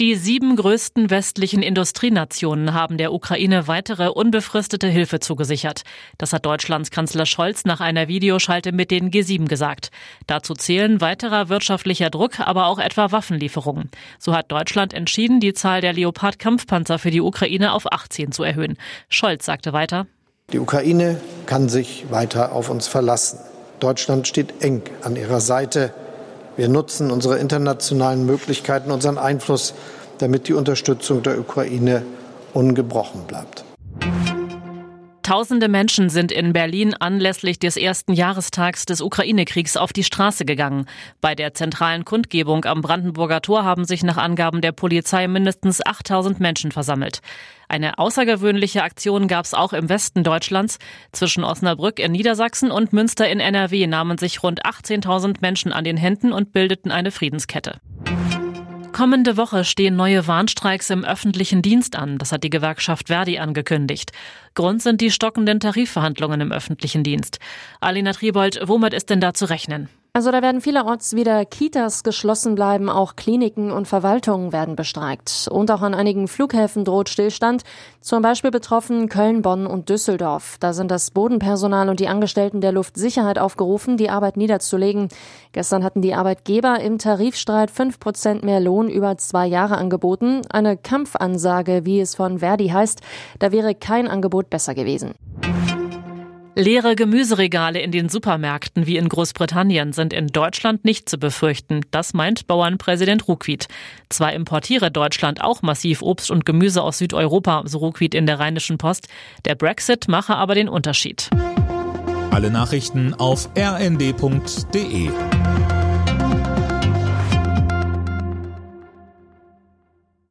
Die sieben größten westlichen Industrienationen haben der Ukraine weitere unbefristete Hilfe zugesichert. Das hat Deutschlands Kanzler Scholz nach einer Videoschalte mit den G7 gesagt. Dazu zählen weiterer wirtschaftlicher Druck, aber auch etwa Waffenlieferungen. So hat Deutschland entschieden, die Zahl der Leopard-Kampfpanzer für die Ukraine auf 18 zu erhöhen. Scholz sagte weiter, Die Ukraine kann sich weiter auf uns verlassen. Deutschland steht eng an ihrer Seite. Wir nutzen unsere internationalen Möglichkeiten, unseren Einfluss, damit die Unterstützung der Ukraine ungebrochen bleibt. Tausende Menschen sind in Berlin anlässlich des ersten Jahrestags des Ukraine-Kriegs auf die Straße gegangen. Bei der zentralen Kundgebung am Brandenburger Tor haben sich nach Angaben der Polizei mindestens 8000 Menschen versammelt. Eine außergewöhnliche Aktion gab es auch im Westen Deutschlands. Zwischen Osnabrück in Niedersachsen und Münster in NRW nahmen sich rund 18.000 Menschen an den Händen und bildeten eine Friedenskette. Kommende Woche stehen neue Warnstreiks im öffentlichen Dienst an. Das hat die Gewerkschaft Verdi angekündigt. Grund sind die stockenden Tarifverhandlungen im öffentlichen Dienst. Alina Triebold, womit ist denn da zu rechnen? Also da werden vielerorts wieder Kitas geschlossen bleiben, auch Kliniken und Verwaltungen werden bestreikt. Und auch an einigen Flughäfen droht Stillstand. Zum Beispiel betroffen Köln, Bonn und Düsseldorf. Da sind das Bodenpersonal und die Angestellten der Luftsicherheit aufgerufen, die Arbeit niederzulegen. Gestern hatten die Arbeitgeber im Tarifstreit fünf Prozent mehr Lohn über zwei Jahre angeboten. Eine Kampfansage, wie es von Verdi heißt. Da wäre kein Angebot besser gewesen. Leere Gemüseregale in den Supermärkten wie in Großbritannien sind in Deutschland nicht zu befürchten. Das meint Bauernpräsident Ruckwied. Zwar importiere Deutschland auch massiv Obst und Gemüse aus Südeuropa, so Ruckwied in der Rheinischen Post. Der Brexit mache aber den Unterschied. Alle Nachrichten auf rnd.de